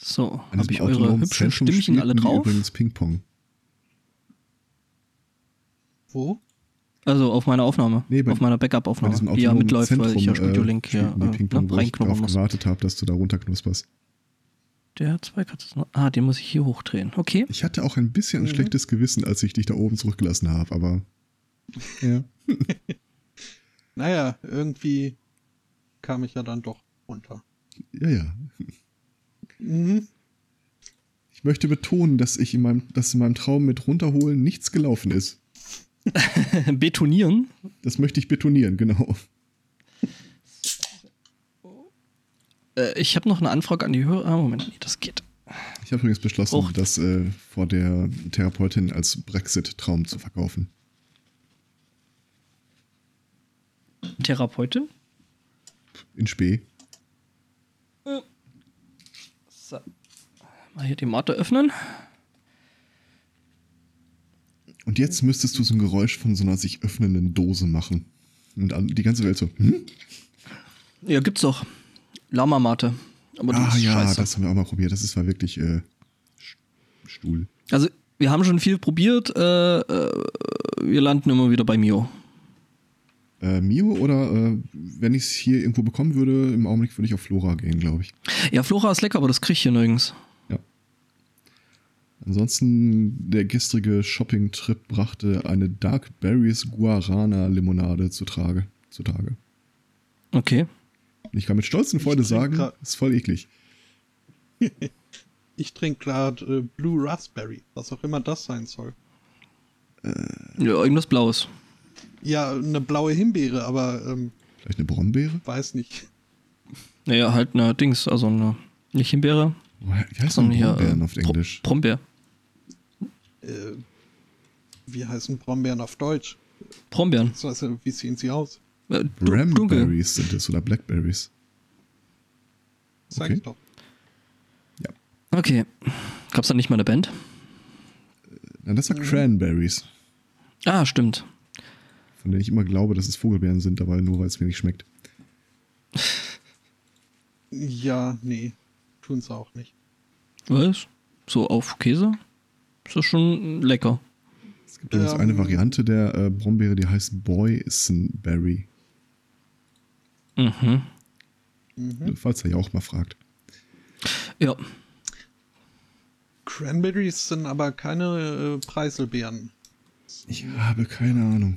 So, habe ich eure hübschen Zentrum Stimmchen alle drauf? Übrigens Ping-Pong. Wo? Also auf meiner Aufnahme, Nee, bei- auf meiner Bei Backup-Aufnahme, diesem die ja mitläuft, Zentrum weil ich ja äh, Studio Link hier äh, Ping-Pong, ne, wo ich darauf muss. gewartet habe, dass du da runterknusperst. Der hat zwei Katzen. Ah, den muss ich hier hochdrehen. Okay. Ich hatte auch ein bisschen ein Mhm. schlechtes Gewissen, als ich dich da oben zurückgelassen habe, aber ja. Naja, irgendwie kam ich ja dann doch runter. Ja, ja. Mhm. Ich möchte betonen, dass ich in meinem, dass in meinem Traum mit runterholen nichts gelaufen ist. Betonieren. Das möchte ich betonieren, genau. Äh, ich habe noch eine Anfrage an die Hörer. Ah, Moment, nee, das geht. Ich habe übrigens beschlossen, Och. das äh, vor der Therapeutin als Brexit-Traum zu verkaufen. Therapeutin. In Spee. So. Mal hier die Matte öffnen. Und jetzt müsstest du so ein Geräusch von so einer sich öffnenden Dose machen. Und die ganze Welt so, hm? Ja, gibt's doch. Lama-Mate. Aber Ah ist ja, scheiße. das haben wir auch mal probiert. Das ist war wirklich äh, Stuhl. Also, wir haben schon viel probiert. Äh, äh, wir landen immer wieder bei Mio. Äh, Mio oder äh, wenn ich es hier irgendwo bekommen würde, im Augenblick würde ich auf Flora gehen, glaube ich. Ja, Flora ist lecker, aber das krieg ich hier nirgends. Ansonsten, der gestrige Shopping-Trip brachte eine Dark Berries Guarana Limonade zutage. zutage. Okay. Ich kann mit Stolz und Freude sagen, ist voll eklig. Ich trinke gerade äh, Blue Raspberry, was auch immer das sein soll. Ja, irgendwas Blaues. Ja, eine blaue Himbeere, aber ähm, Vielleicht eine Brombeere? weiß nicht. Naja, halt eine Dings, also eine, nicht Himbeere, Wie heißt denn Brombeeren äh, auf Englisch? Brombeer. Äh, wie heißen Brombeeren auf Deutsch? Brombeeren. So, Also, wie sehen sie aus? Äh. Ramberries sind es oder Blackberries. Sag Okay. ich doch. Okay. Gab's da nicht mal eine Band? Nein, das war Mhm. Cranberries, Ah, stimmt. von denen ich immer glaube, dass es Vogelbeeren sind, aber nur weil es mir nicht schmeckt. Ja, nee, tun sie auch nicht. Was? So auf Käse? Ist das schon lecker. Es gibt übrigens Ähm. eine Variante der äh, Brombeere, die heißt Boysenberry. Mhm. Mhm. Falls er ja auch mal fragt. Ja. Cranberries sind aber keine äh, Preiselbeeren. Ich habe keine Ahnung.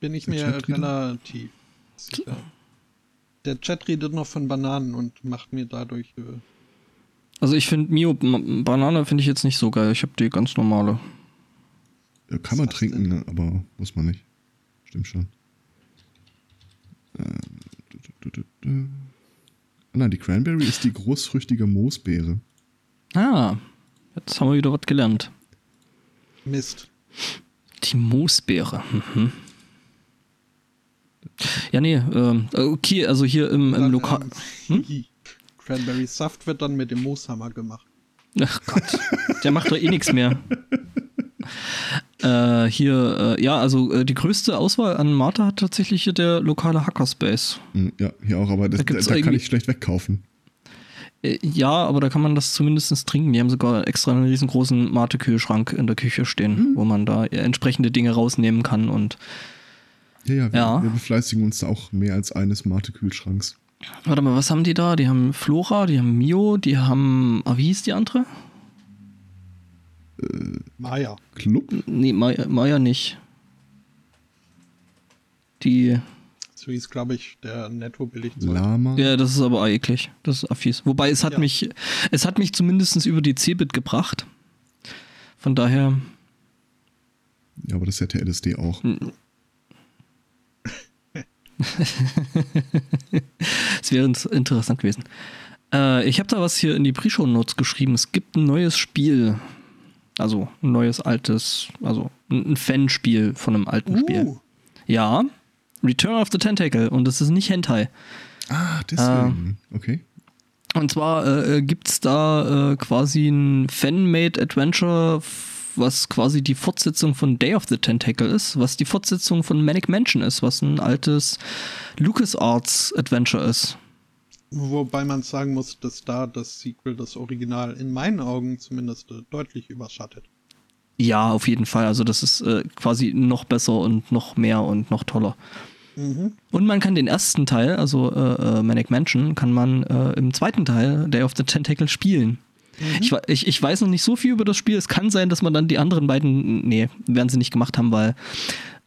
Bin ich Der mir Chat redet? relativ sicher. Der Chat redet noch von Bananen und macht mir dadurch. Äh, Also ich finde Mio Banane finde ich jetzt nicht so geil. Ich habe die ganz normale. Äh, Kann man trinken, denn? ne? aber muss man nicht. Stimmt schon. Äh, du, du, du, du. Ah, Nein, die Cranberry ist die großfrüchtige Moosbeere. Ah, jetzt haben wir wieder was gelernt. Mist. Die Moosbeere. Mhm. Ja, nee, ähm, okay, also hier im, im Lokal. ähm, Cranberry Saft wird dann mit dem Mooshammer gemacht. Ach Gott, der macht doch eh nichts mehr. Äh, hier, äh, ja, also äh, die größte Auswahl an Mate hat tatsächlich hier der lokale Hackerspace. Hm, ja, hier auch, aber das, Da da, kann ich schlecht wegkaufen. Äh, ja, aber da kann man das zumindest trinken. Die haben sogar extra einen riesengroßen Mate-Kühlschrank in der Küche stehen, wo man da äh, entsprechende Dinge rausnehmen kann und Ja, ja, wir, Ja. wir befleißigen uns da auch mehr als eines Mate-Kühlschranks. Warte mal, was haben die da? Die haben Flora, die haben Mio, die haben. Ah, wie hieß die andere? Maya. Club? Nee, Maya, Maya nicht. Die. So hieß, glaube ich, der netto billig Lama? Ja, das ist aber eklig. Das ist fies. Wobei es hat Ja. mich. Es hat mich zumindest über die Cebit gebracht. Von daher. Ja, aber das hätte LSD auch. Es wäre interessant gewesen. Äh, ich habe da was hier in die Pre-Show-Notes geschrieben. Es gibt ein neues Spiel. Also ein neues altes, also ein Fanspiel von einem alten Spiel. Uh, Ja, Return of the Tentacle und es ist nicht Hentai. Ah, deswegen. Okay. Und zwar äh, gibt es da äh, quasi ein Fan-Made Adventure, was quasi die Fortsetzung von Day of the Tentacle ist, was die Fortsetzung von Manic Mansion ist, was ein altes LucasArts Adventure ist. Wobei man sagen muss, dass da das Sequel das Original in meinen Augen zumindest äh, deutlich überschattet. Ja, auf jeden Fall. Also das ist äh, quasi noch besser und noch mehr und noch toller. Mhm. Und man kann den ersten Teil, also äh, äh, Manic Mansion, kann man äh, im zweiten Teil Day of the Tentacle spielen. Ich, wa- ich, ich weiß noch nicht so viel über das Spiel. Es kann sein, dass man dann die anderen beiden, nee, werden sie nicht gemacht haben, weil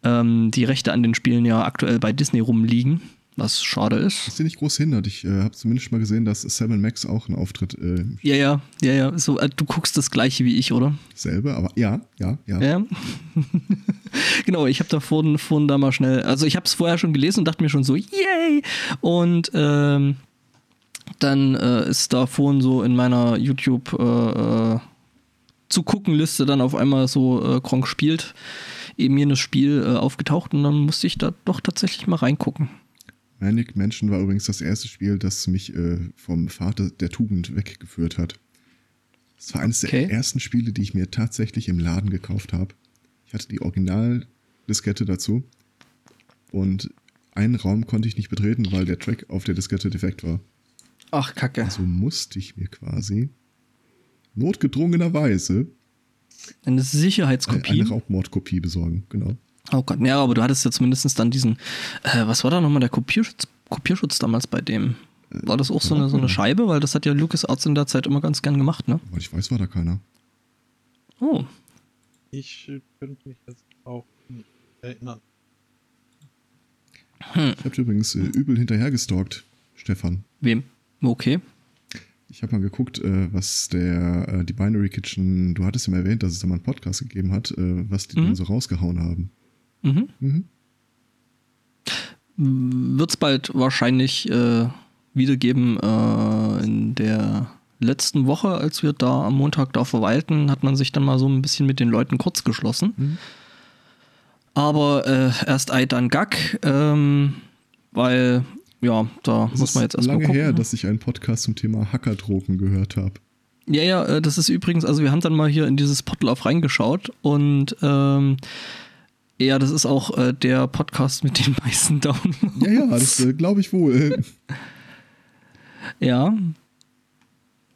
ähm, die Rechte an den Spielen ja aktuell bei Disney rumliegen, was schade ist. Was dir nicht groß hindert. Ich äh, habe zumindest mal gesehen, dass Sam Max auch einen Auftritt äh, Ja, ja, ja, ja. So, äh, du guckst das gleiche wie ich, oder? selber, aber ja, ja, ja. Ja. genau, ich habe da vorhin, vorhin da mal schnell, also ich habe es vorher schon gelesen und dachte mir schon so, yay! Und ähm, dann äh, ist da vorhin so in meiner YouTube äh, äh, zu gucken Liste dann auf einmal so äh, Gronk spielt eben jenes Spiel äh, aufgetaucht und dann musste ich da doch tatsächlich mal reingucken. Manic Mansion war übrigens das erste Spiel, das mich äh, vom Vater der Tugend weggeführt hat. Es war eines Okay. der ersten Spiele, die ich mir tatsächlich im Laden gekauft habe. Ich hatte die Original-Diskette dazu und einen Raum konnte ich nicht betreten, weil der Track auf der Diskette defekt war. Ach, Kacke. Also musste ich mir quasi notgedrungenerweise Eine Sicherheitskopie. eine Raubmordkopie besorgen. Genau. Oh Gott, ja, aber du hattest ja zumindest dann diesen, äh, was war da nochmal der Kopierschutz, Kopierschutz damals bei dem? War das auch so eine, so eine Scheibe? Weil das hat ja LucasArts in der Zeit immer ganz gern gemacht, ne? Weil ich weiß, war da keiner. Oh, Ich äh, könnte mich jetzt auch nicht erinnern. Ich habe übrigens äh, übel hinterhergestalkt, Stefan. wem? Okay. Ich habe mal geguckt, äh, was der, äh, die Binary Kitchen, du hattest ja mal erwähnt, dass es da mal einen Podcast gegeben hat, äh, was die Mhm. denn so rausgehauen haben. Mhm. Mhm. Wird es bald wahrscheinlich äh, wiedergeben. Äh, in der letzten Woche, als wir da am Montag da verweilten, hat man sich dann mal so ein bisschen mit den Leuten kurz geschlossen. Mhm. Aber äh, erst Ei, dann Gack, ähm, weil, ja, da Es muss man jetzt erstmal lange gucken. her, dass ich einen Podcast zum Thema Hackerdrogen gehört habe. Ja, ja, äh, das ist übrigens, also wir haben dann mal hier in dieses Potlauf reingeschaut und ähm, ja, das ist auch äh, der Podcast mit den meisten Downloads. Ja, ja, das äh, glaube ich wohl. Ja.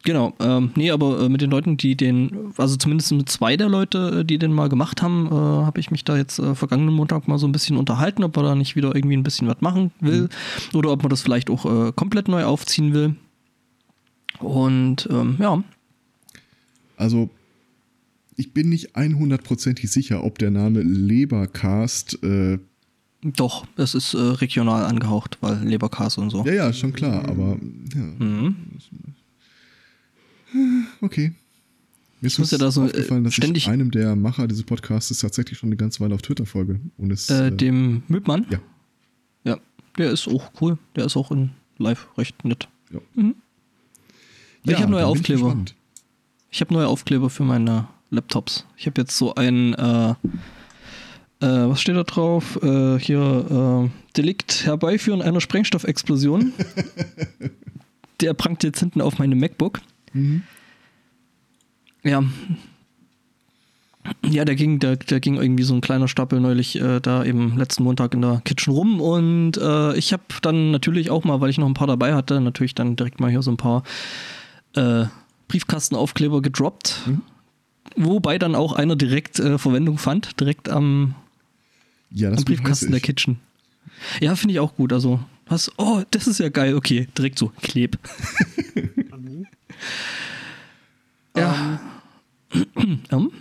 Genau, ähm, nee, aber äh, mit den Leuten, die den, also zumindest mit zwei der Leute, äh, die den mal gemacht haben, äh, habe ich mich da jetzt äh, vergangenen Montag mal so ein bisschen unterhalten, ob man da nicht wieder irgendwie ein bisschen was machen will oder ob man das vielleicht auch äh, komplett neu aufziehen will. Und ähm, ja, Also, ich bin nicht 100%ig sicher, ob der Name Lebercast, äh, doch, es ist regional angehaucht, weil Leberkäse und so. ja, ja, schon klar, aber ja, Mhm. Okay. Mir ist muss ja da so, äh, aufgefallen, dass ständig- ich einem der Macher dieses Podcasts tatsächlich schon eine ganze Weile auf Twitter folge. Und es, Äh, äh, dem Mübmann? Ja. Ja, der ist auch cool. Der ist auch in live recht nett. ja. Mhm. Ich habe neue ich Aufkleber. gespannt. Ich habe neue Aufkleber für meine Laptops. Ich habe jetzt so ein, äh, äh, was steht da drauf? Äh, hier, äh, Delikt herbeiführen einer Sprengstoffexplosion. Der prangt jetzt hinten auf meinem MacBook. Mhm. Ja. Ja, der ging, der, der ging irgendwie so ein kleiner Stapel neulich äh, da eben letzten Montag in der Kitchen rum und äh, ich habe dann natürlich auch mal, weil ich noch ein paar dabei hatte, natürlich dann direkt mal hier so ein paar äh, Briefkastenaufkleber gedroppt. Mhm. Wobei dann auch einer direkt äh, Verwendung fand, direkt am, Ja, das am Briefkasten der. Kitchen. Ja, finde ich auch gut. Also, was, oh, das ist ja geil. Okay, direkt so, kleb. Ja. Ähm,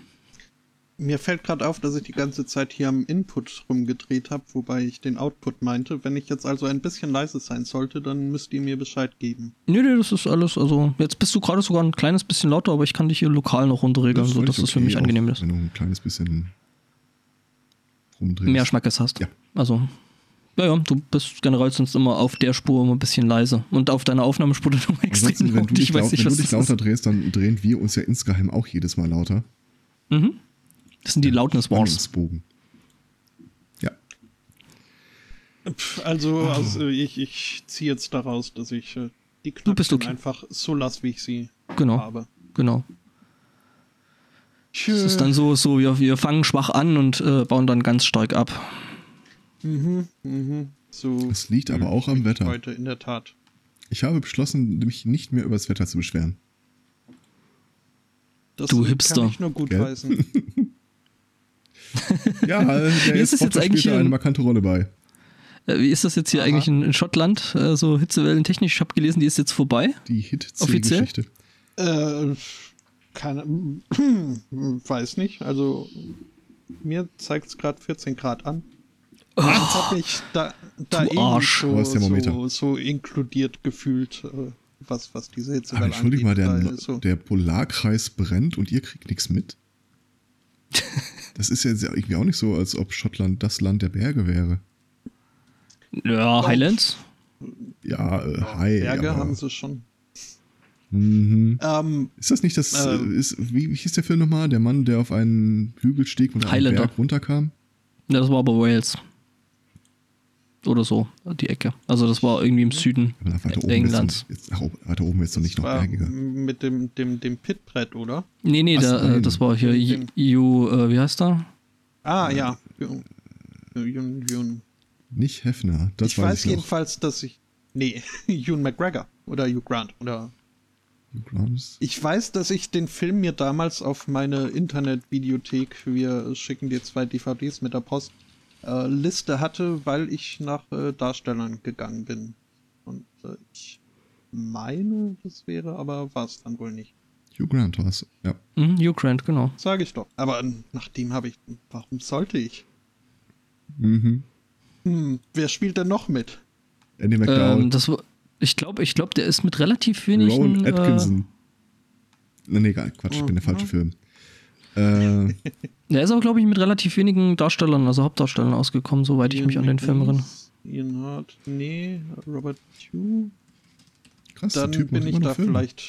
Mir fällt gerade auf, dass ich die ganze Zeit hier am Input rumgedreht habe, wobei ich den Output meinte. Wenn ich jetzt also ein bisschen leise sein sollte, dann müsst ihr mir Bescheid geben. Nee, nee, das ist alles, also jetzt bist du gerade sogar ein kleines bisschen lauter, aber ich kann dich hier lokal noch runterregeln, sodass völlig es für okay, mich angenehm ist. Wenn du ein kleines bisschen rumdrehst. Mehr Schmackes hast. Ja. Also, ja, ja, du bist generell sonst immer auf der Spur immer ein bisschen leise und auf deiner Aufnahmespur dann immer extrem laut. du dich, Ich weiß nicht, wenn du was dich das lauter ist. drehst, dann drehen wir uns ja insgeheim auch jedes Mal lauter. Mhm. Das sind die Loudness Wars. Ja. Also, also ich, ich ziehe jetzt daraus, dass ich äh, die Du bist Knöpfchen okay. einfach so lasse, wie ich sie Genau, habe. genau. Es ist dann so, so wir, wir fangen schwach an und äh, bauen dann ganz stark ab. Mhm, mhm. So Es liegt aber auch am Wetter. Heute in der Tat. Ich habe beschlossen, mich nicht mehr über das Wetter zu beschweren. Das Du kann Hipster. ich nur gut. Ja, äh, der Wie ist es jetzt eigentlich spielt da hier eine in- markante Rolle bei. Äh, Wie ist das jetzt hier Aha. eigentlich in, in Schottland? Äh, so Hitzewellen technisch, ich habe gelesen, die ist jetzt vorbei. Die Offiziell? Hit-C-Geschichte. äh, keine, weiß nicht. Also mir zeigt es gerade 14 Grad an. Als habe ich da, da eben so, so, so inkludiert gefühlt, äh, was, was diese Aber Hitzewelle entschuldige mal, der, Da ist so. der Polarkreis brennt und ihr kriegt nichts mit? Das ist ja jetzt irgendwie auch nicht so, als ob Schottland das Land der Berge wäre. Ja, Highlands. Ja, äh, hi. Berge aber, haben sie schon. Mhm. Ähm, Ist das nicht das, äh, Ähm. ist, wie, wie hieß der Film nochmal? Der Mann, der auf einen Hügel stieg und einen. Berg runterkam? Ja, das war aber Wales. Oder so, die Ecke. Also das war irgendwie im Süden oben Englands. Jetzt, weiter oben jetzt noch nicht noch war bergiger. mit dem, dem, dem Pitbrett, oder? Nee, nee, Ach, da, äh, nein. das war hier EU, äh, wie heißt der? Ah, ja. Jun, Jun, Jun. Nicht Hefner, das ich weiß, weiß ich noch. jedenfalls, dass ich. Nee, Ewan McGregor oder Hugh Grant. Oder ich weiß, dass ich den Film mir damals auf meine Internetvideothek, wir schicken dir zwei DVDs mit der Post, äh, Liste hatte, weil ich nach äh, Darstellern gegangen bin. Und äh, ich meine, das wäre, aber war es dann wohl nicht. Hugh Grant war es, ja. Mhm, Hugh Grant, genau. Sage ich doch. Aber nach dem habe ich. Warum sollte ich? Mhm. Hm, wer spielt denn noch mit? Andy McDowell. Ähm, das war, ich glaube, ich glaub, der ist mit relativ wenigen. Rowan Äh, Atkinson. Nee, nee, egal, Quatsch, ich bin der Mhm. falsche Film. Äh, der ist auch, glaube ich, mit relativ wenigen Darstellern, also Hauptdarstellern ausgekommen, soweit ich mich an den Film erinnere. Ian Hart, nee, Robert Hugh. krass, Dann der Typ bin macht ich immer da Filme. vielleicht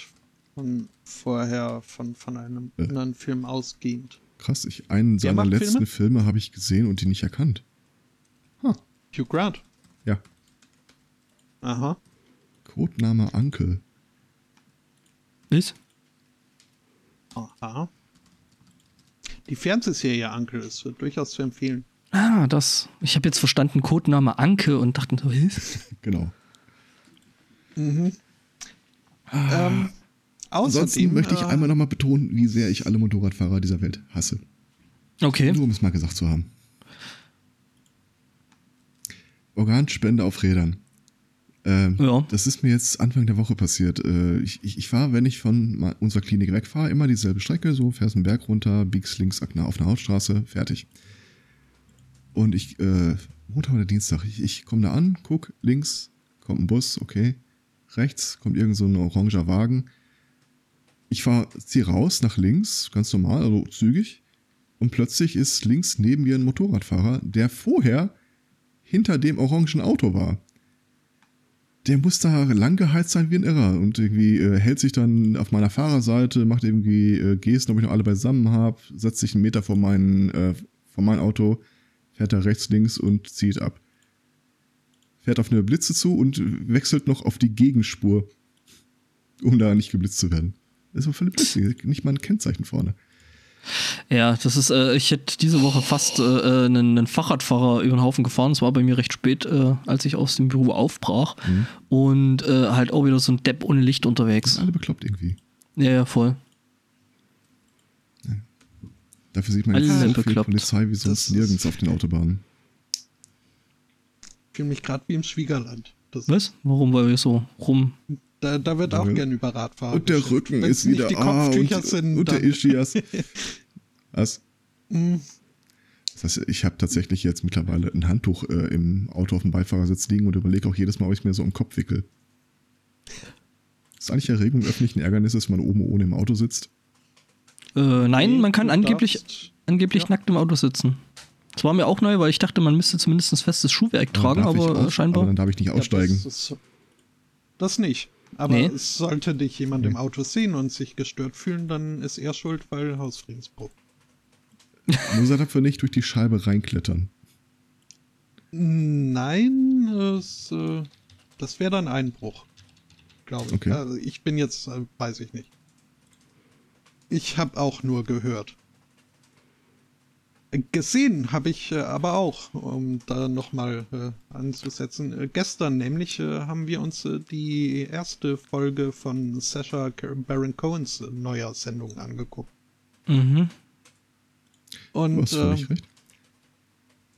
von vorher von, von einem Äh. anderen Film ausgehend. Krass, ich, einen Wer seiner letzten Filme? Filme habe ich gesehen und die nicht erkannt. Hugh Grant. Ja, Aha. Codename Uncle. Was? Aha. Die Fernsehserie Uncle ist durchaus zu empfehlen. Ah, das. Ich habe jetzt verstanden, Codename Anke und dachte so, was? Genau. Mhm. Ah. Ähm, Ansonsten außerdem möchte ich äh, einmal nochmal betonen, wie sehr ich alle Motorradfahrer dieser Welt hasse. Okay. Nur um es mal gesagt zu haben. Organspende auf Rädern. Ähm, Ja. Das ist mir jetzt Anfang der Woche passiert. Äh, ich, ich, ich fahre, wenn ich von unserer Klinik wegfahre, immer dieselbe Strecke, so fährst einen Berg runter, biegst links auf eine auf eine Hauptstraße, fertig. Und ich, äh, Montag oder Dienstag, ich, ich komme da an, guck, links kommt ein Bus, okay. Rechts kommt irgend so ein oranger Wagen. Ich fahre, ziehe raus nach links, ganz normal, also zügig. Und plötzlich ist links neben mir ein Motorradfahrer, der vorher hinter dem orangen Auto war. Der muss da lang geheizt sein wie ein Irrer und irgendwie äh, hält sich dann auf meiner Fahrerseite, macht irgendwie äh, Gesten, ob ich noch alle beisammen habe, setzt sich einen Meter vor mein, äh, vor mein Auto, fährt da rechts, links und zieht ab. Fährt auf eine Blitze zu und wechselt noch auf die Gegenspur, um da nicht geblitzt zu werden. Das war eine Blitze, nicht mal ein Kennzeichen vorne. Ja, das ist, äh, ich hätte diese Woche fast äh, äh, einen, einen Fahrradfahrer über den Haufen gefahren. Es war bei mir recht spät, äh, als ich aus dem Büro aufbrach. Mhm. Und äh, halt auch wieder so ein Depp ohne Licht unterwegs. sind alle bekloppt irgendwie. Ja, ja, voll. Dafür sieht man Alle jetzt so viel bekloppt. Polizei wie sonst Das nirgends auf den Autobahnen. Ich fühle mich gerade wie im Schwiegerland. Das, Was? Warum? Weil wir so rum. Da, da wird auch Ja. gern über Radfahrer Und der. Rücken Wenn's ist nicht wieder die ah, und, sind. und der Ischias. Was? Mm, Das heißt, ich habe tatsächlich jetzt mittlerweile ein Handtuch äh, im Auto auf dem Beifahrersitz liegen und überlege auch jedes Mal, ob ich es mir so im Kopf wickel. Ist eigentlich Erregung öffentlichen Ärgernisses, wenn man oben ohne im Auto sitzt? Äh, nein, man kann angeblich, angeblich ja. nackt im Auto sitzen. Das war mir auch neu, weil ich dachte, man müsste zumindest ein festes Schuhwerk tragen, Dann darf ich aber äh, aus- scheinbar. Aber dann darf ich nicht Ja, aussteigen. Das, ist, das nicht. Aber Nee. sollte dich jemand im Auto sehen und sich gestört fühlen, dann ist er schuld, weil Hausfriedensbruch. Muss er dafür nicht durch die Scheibe reinklettern. Nein, es, äh, das wäre dann Einbruch. Glaube ich. Okay. Also ich bin jetzt, äh, weiß ich nicht. Ich habe auch nur gehört. Gesehen habe ich äh, aber auch, um da nochmal äh, anzusetzen. Äh, gestern nämlich äh, haben wir uns äh, die erste Folge von Sasha Baron Cohens äh, neuer Sendung angeguckt. Mhm. Und hast völlig ähm, recht.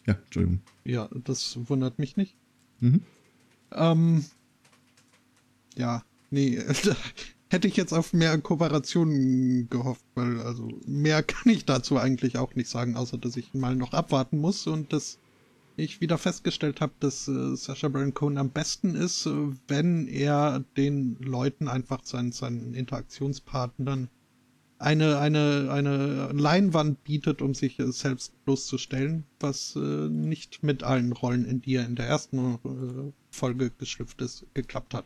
Ja, Entschuldigung. ja, das wundert mich nicht. Mhm. Ähm, ja, nee, hätte ich jetzt auf mehr Kooperationen gehofft, weil also mehr kann ich dazu eigentlich auch nicht sagen, außer dass ich mal noch abwarten muss und dass ich wieder festgestellt habe, dass äh, Sacha Baron Cohen am besten ist, äh, wenn er den Leuten einfach seinen, seinen Interaktionspartnern eine, eine, eine Leinwand bietet, um sich äh, selbst bloßzustellen, was äh, nicht mit allen Rollen, in die er in der ersten äh, Folge geschlüpft ist, geklappt hat.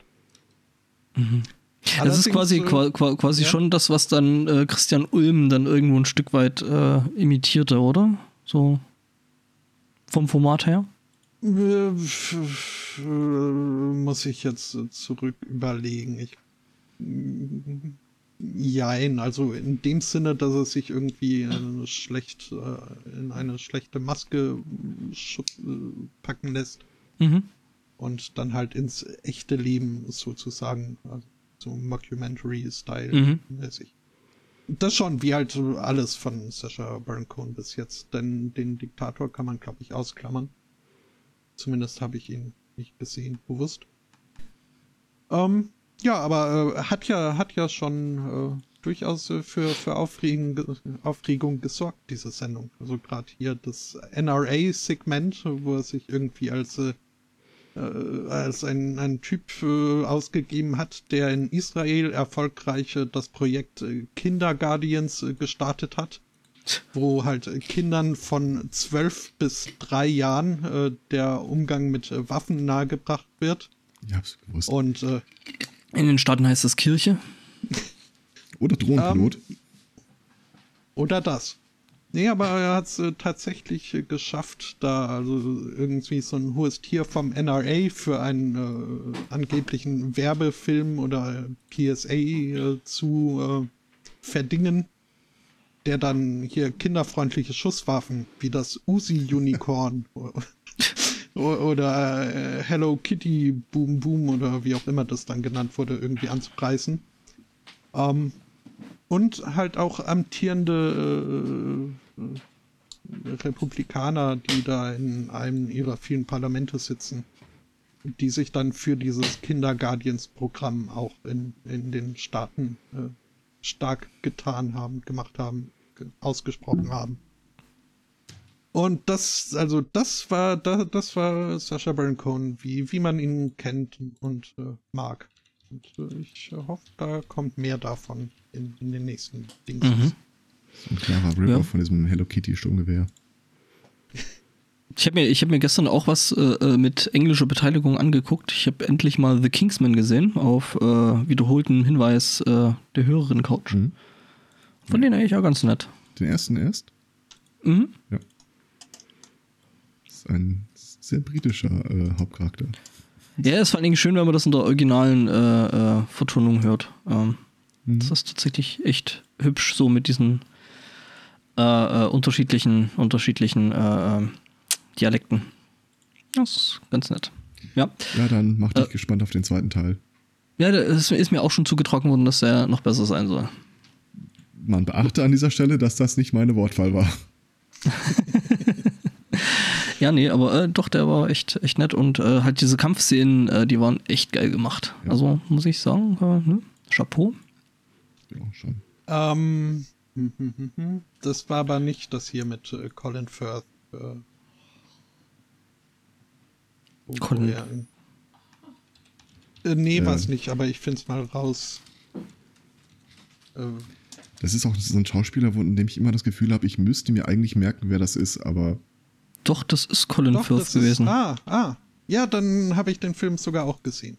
Das ist quasi, Allerdings, äh, qua- qua- quasi ja. schon das, was dann äh, Christian Ulm dann irgendwo ein Stück weit äh, imitierte, oder? So vom Format her? Äh, äh, Muss ich jetzt zurück überlegen. Ich. mm, Jein, also in dem Sinne, dass er sich irgendwie schlecht in eine schlechte Maske packen lässt Mhm. und dann halt ins echte Leben sozusagen, also so Mhm. Mockumentary-Style mäßig. Das schon, wie halt alles von Sacha Baron Cohen bis jetzt, denn den Diktator kann man, glaube ich, ausklammern. Zumindest habe ich ihn nicht gesehen, bewusst. Ähm, ja, aber äh, hat ja, hat ja schon äh, durchaus äh, für, für Aufregung, Aufregung gesorgt, diese Sendung. Also gerade hier das NRA-Segment, wo er sich irgendwie als äh, als ein, ein Typ äh, ausgegeben hat, der in Israel erfolgreich äh, das Projekt äh, Kinderguardians äh, gestartet hat, wo halt äh, Kindern von zwölf bis drei Jahren äh, der Umgang mit äh, Waffen nahegebracht wird. Ich hab's gewusst. Und äh, In den Staaten heißt das Kirche. Oder Drohnenpilot. Ähm, Oder das. Nee, aber er hat es äh, tatsächlich äh, geschafft, da also irgendwie so ein hohes Tier vom NRA für einen äh, angeblichen Werbefilm oder PSA äh, zu äh, verdingen, der dann hier kinderfreundliche Schusswaffen wie das Uzi Unicorn oder äh, Hello Kitty Boom Boom oder wie auch immer das dann genannt wurde, irgendwie anzupreisen. Ähm, und halt auch amtierende äh, äh, Republikaner, die da in einem ihrer vielen Parlamente sitzen, die sich dann für dieses Kinderguardians-Programm auch in, in den Staaten äh, stark getan haben, gemacht haben, ge ausgesprochen haben. Und das, also das war, das, das war Sacha Baron Cohen, wie, wie man ihn kennt und äh, mag. Und äh, ich hoffe, da kommt mehr davon in, in den nächsten Dings. Mhm. So ein klarer Ripper Ja. von diesem Hello Kitty Sturmgewehr. Ich habe mir, ich hab mir gestern auch was äh, äh, mit englischer Beteiligung angeguckt. Ich habe endlich mal The Kingsman gesehen, auf äh, wiederholten Hinweis äh, der Hörerin Couch. Mhm. Von denen eigentlich auch ganz nett. Den ersten erst. Mhm. Ja. ist ein sehr britischer äh, Hauptcharakter. Ja, ist vor allen Dingen schön, wenn man das in der originalen äh, äh, Vertonung hört. Ähm, Mhm. Das ist tatsächlich echt hübsch, so mit diesen äh, äh, unterschiedlichen, unterschiedlichen äh, äh, Dialekten. Das ist ganz nett. Ja. Ja, dann mach dich Äh. gespannt auf den zweiten Teil. Ja, es ist mir auch schon zugetragen worden, dass er noch besser sein soll. Man beachte an dieser Stelle, dass das nicht meine Wortwahl war. Ja, nee, aber äh, doch, der war echt, echt nett und äh, halt diese Kampfszenen, äh, die waren echt geil gemacht. Ja. Also muss ich sagen, äh, ne? Chapeau. Ja, schon. Ähm, hm, hm, hm, hm. das war aber nicht das hier mit äh, Colin Firth. Äh, wo Colin- er in- Äh, nee, Ja. war's nicht, aber ich find's mal raus. Äh, Das ist auch so ein Schauspieler, wo- in dem ich immer das Gefühl habe, ich müsste mir eigentlich merken, wer das ist, aber Doch, das ist Colin doch, Firth gewesen. Ist, ah, ah. Ja, dann habe ich den Film sogar auch gesehen.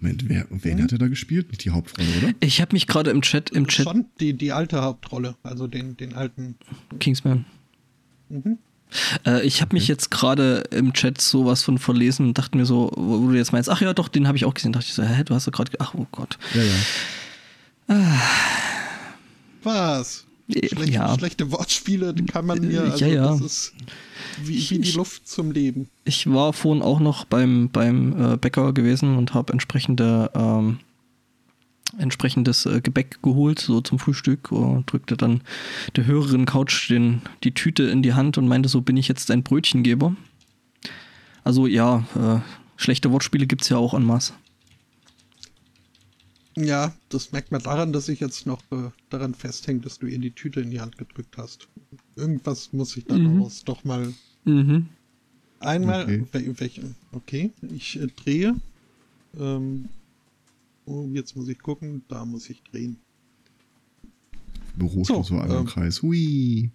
Moment, wer, wen hat er da gespielt? Nicht die Hauptrolle, oder? Ich habe mich gerade im Chat, im Chat Schon die, die alte Hauptrolle, also den, den alten. Kingsman. Mhm. Äh, ich habe mich jetzt gerade im Chat sowas von verlesen und dachte mir so, wo du jetzt meinst, ach ja, doch, den habe ich auch gesehen. dachte ich so, hä, du hast doch gerade, ge- ach oh Gott. Ja, ja. Was? Schlechte, ja. schlechte Wortspiele kann man mir, also Ja, ja. das ist wie, wie die Ich- Luft zum Leben. Ich war vorhin auch noch beim, beim äh, Bäcker gewesen und habe entsprechende ähm, entsprechendes äh, Gebäck geholt, so zum Frühstück, und drückte dann der höheren Couch den, die Tüte in die Hand und meinte, so bin ich jetzt ein Brötchengeber. Also ja, äh, schlechte Wortspiele gibt es ja auch en masse. Ja, das merkt man daran, dass ich jetzt noch äh, daran festhänge, dass du ihr die Tüte in die Hand gedrückt hast. Irgendwas muss ich dann Mhm. daraus doch mal Mhm. einmal. Okay. Wel welche? Okay, ich äh, drehe. Ähm, oh, jetzt muss ich gucken. Da muss ich drehen. Büro So, so einmal im ähm. Kreis. Hui.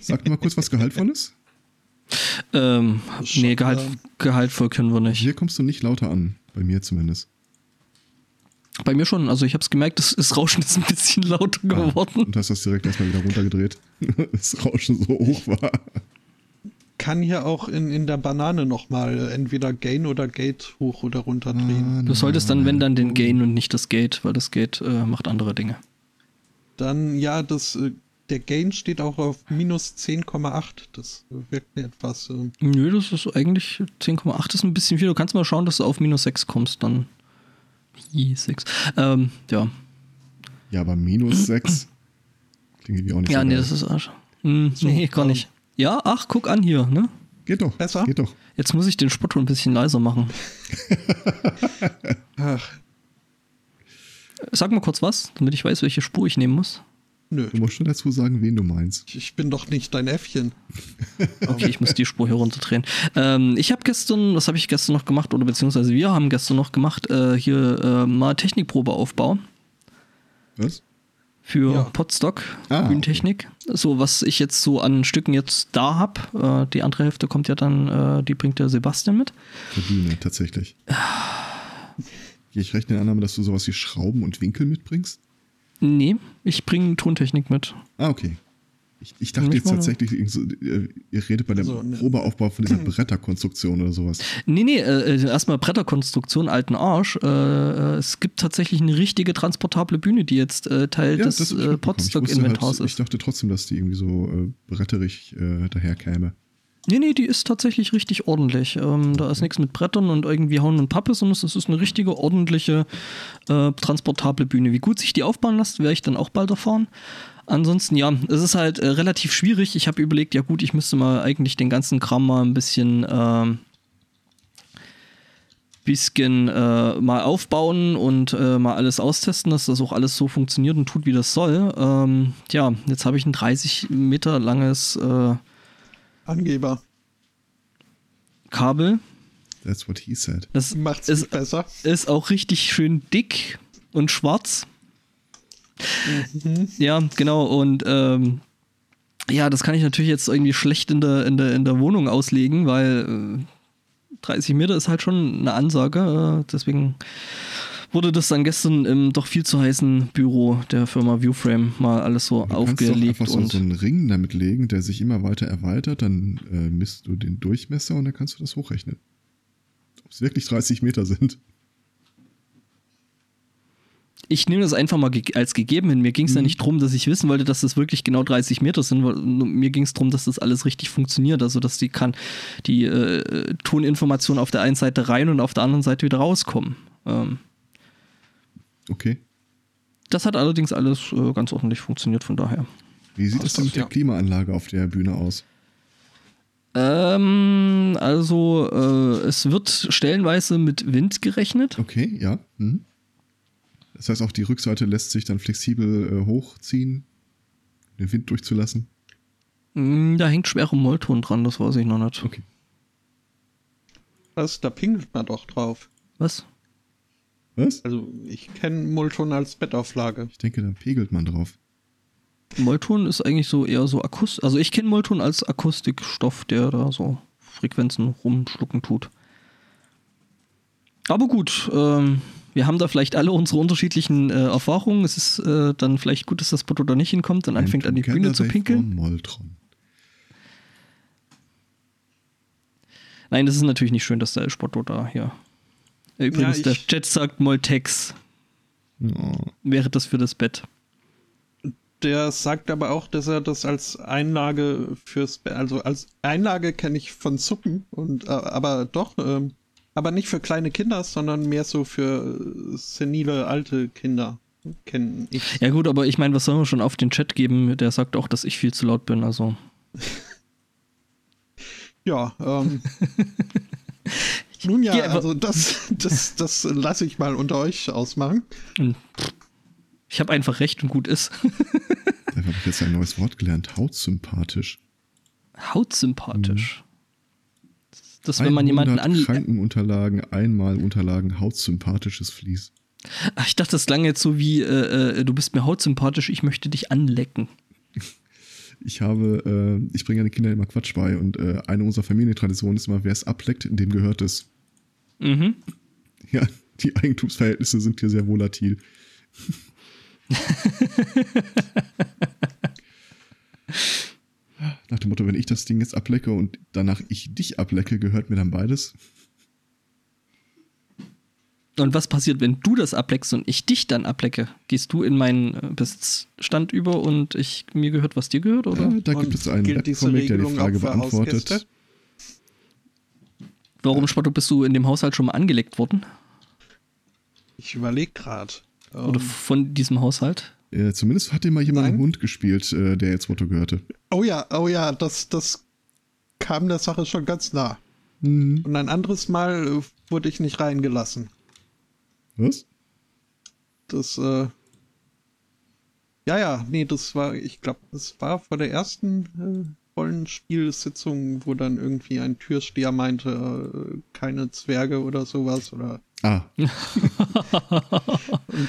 Sag mal kurz was Gehaltvolles. Ähm, nee, Gehalt, gehaltvoll können wir nicht. Hier kommst du nicht lauter an. Bei mir zumindest. Bei mir schon, also ich habe es gemerkt, das, das Rauschen ist ein bisschen lauter geworden. Und hast das direkt erstmal wieder runtergedreht. das Rauschen so hoch war. Kann hier auch in, in der Banane nochmal entweder Gain oder Gate hoch oder runter drehen. Du solltest dann, wenn dann, den Gain und nicht das Gate, weil das Gate äh, macht andere Dinge. Dann, ja, das, äh, der Gain steht auch auf minus 10,8. Das äh, wirkt mir etwas. Äh, Nö, das ist eigentlich 10,8 ist ein bisschen viel. Du kannst mal schauen, dass du auf minus 6 kommst, dann. Hi, 6. Ähm, ja. Ja, aber minus 6 klingt irgendwie auch nicht Ja, so nee, geil. das ist Arsch. Hm, So, nee, gar nicht. Ja, ach, guck an hier, ne? Geht doch. Besser? Geht doch. Jetzt muss ich den Spotto ein bisschen leiser machen. ach, Sag mal kurz was, damit ich weiß, welche Spur ich nehmen muss. Nö. Du musst schon dazu sagen, wen du meinst. Ich- Ich bin doch nicht dein Äffchen. Okay, ich muss die Spur hier runterdrehen. Ähm, ich habe gestern, was habe ich gestern noch gemacht, oder beziehungsweise wir haben gestern noch gemacht, äh, hier äh, mal Technikprobeaufbau Was? für Ja. Podstock, Ah, Bühnentechnik. So, was ich jetzt so an Stücken jetzt da habe. Äh, die andere Hälfte kommt ja dann, äh, die bringt der Sebastian mit. Der Bühne, tatsächlich. Ich recht in Annahme, dass du sowas wie Schrauben und Winkel mitbringst? Nee, ich bringe Tontechnik mit. Ah, okay. Ich, ich dachte jetzt tatsächlich, so, äh, ihr redet bei dem So, ne. Probeaufbau von dieser Bretterkonstruktion oder sowas. Nee, nee, äh, äh, erstmal Bretterkonstruktion, alten Arsch. Äh, äh, es gibt tatsächlich eine richtige transportable Bühne, die jetzt äh, Teil des ich äh. Ich wusste Podstock-Inventars halt, Ich ist. dachte trotzdem, dass die irgendwie so äh, bretterig äh, daherkäme. Nee, nee, die ist tatsächlich richtig ordentlich. Ähm, da ist nichts mit Brettern und irgendwie Hauen und Pappe, sondern es ist eine richtige, ordentliche, äh, transportable Bühne. Wie gut sich die aufbauen lässt, werde ich dann auch bald erfahren. Ansonsten, ja, es ist halt äh, relativ schwierig. Ich habe überlegt, ja gut, ich müsste mal eigentlich den ganzen Kram mal ein bisschen, ähm, bisschen äh, mal aufbauen und äh, mal alles austesten, dass das auch alles so funktioniert und tut, wie das soll. Ähm, ja, jetzt habe ich ein 30 Meter langes äh, Angeber. Kabel. That's what he said. Das Macht's ist, nicht besser. ist auch richtig schön dick und schwarz. Ja, genau. Und ähm, ja, das kann ich natürlich jetzt irgendwie schlecht in der, in der, in der Wohnung auslegen, weil äh, 30 Meter ist halt schon eine Ansage. Äh, deswegen wurde das dann gestern im doch viel zu heißen Büro der Firma Viewframe mal alles so Du kannst doch aufgelegt einfach so, und so einen Ring damit legen, der sich immer weiter erweitert, dann äh, misst du den Durchmesser und dann kannst du das hochrechnen. Ob es wirklich 30 Meter sind. ich nehme das einfach mal ge als gegeben hin. Mir ging es ja Mhm. nicht darum, dass ich wissen wollte, dass das wirklich genau 30 Meter sind. Mir ging es darum, dass das alles richtig funktioniert. Also, dass die kann die äh, Toninformation auf der einen Seite rein und auf der anderen Seite wieder rauskommen. Ähm, Okay. das hat allerdings alles äh, ganz ordentlich funktioniert, von daher. Wie sieht es denn mit der ja. Klimaanlage auf der Bühne aus? Ähm, also, äh, es wird stellenweise mit Wind gerechnet. Okay, ja. Mhm. Das heißt, auch die Rückseite lässt sich dann flexibel äh, hochziehen, den Wind durchzulassen. Mm, Da hängt schwerer Mollton dran, das weiß ich noch nicht. Okay. Was? Da pingelt man doch drauf. Was? Was? Also, ich kenne Multon als Bettauflage. Ich denke, da pegelt man drauf. Mollton ist eigentlich so eher so Akustik. Also ich kenne Mollton als Akustikstoff, der da so Frequenzen rumschlucken tut. Aber gut, ähm, wir haben da vielleicht alle unsere unterschiedlichen äh, Erfahrungen. Es ist äh, dann vielleicht gut, dass das Spot da nicht hinkommt und anfängt an die Bühne zu pinkeln. Moltron. Nein, das ist natürlich nicht schön, dass der Spotto da hier. Übrigens, Ja, der ich- Chat sagt Moltex. Ja. Wäre das für das Bett? Der sagt aber auch, dass er das als Einlage fürs, also als Einlage kenne ich von Suppen und äh, aber doch, ähm, aber nicht für kleine Kinder, sondern mehr so für äh, senile alte Kinder kenne ich. Ja gut, aber ich meine, was sollen wir schon auf den Chat geben? Der sagt auch, dass ich viel zu laut bin, also. ja, ähm. Nun ja, also das, das, das lasse ich mal unter euch ausmachen. Ich habe einfach recht und gut ist. da habe ich jetzt ein neues Wort gelernt. Hautsympathisch. Hautsympathisch. Das, ist, wenn man jemanden an. Krankenunterlagen, einmal Unterlagen, hautsympathisches Fließ. Ach, ich dachte, das klang jetzt so wie, äh, äh, du bist mir hautsympathisch, ich möchte dich anlecken. Ich habe, äh, ich bringe den Kindern immer Quatsch bei und äh, eine unserer Familientraditionen ist immer, wer es ableckt, dem gehört es. Mhm. Ja, die Eigentumsverhältnisse sind hier sehr volatil. Nach dem Motto, wenn ich das Ding jetzt ablecke und danach ich dich ablecke, gehört mir dann beides. Und was passiert, wenn du das ableckst und ich dich dann ablecke? Gehst du in meinen äh, Besitzstand über und ich, mir gehört, was dir gehört, oder? Ja, da gibt es einen Comic, der die Frage beantwortet. Warum, Spotto, bist du in dem Haushalt schon mal angelegt worden? Ich überlege gerade. Um, oder ähm, von diesem Haushalt? Ja, zumindest hat dir mal jemand Nein. einen Hund gespielt, äh, der jetzt Motto gehörte. Oh ja, oh ja, das, das kam der Sache schon ganz nah. Mhm. Und ein anderes Mal äh, wurde ich nicht reingelassen. Was? Das, äh. Ja, ja, nee, das war, ich glaube, das war vor der ersten äh, Rollenspielsitzung, wo dann irgendwie ein Türsteher meinte, äh, keine Zwerge oder sowas oder Ah. und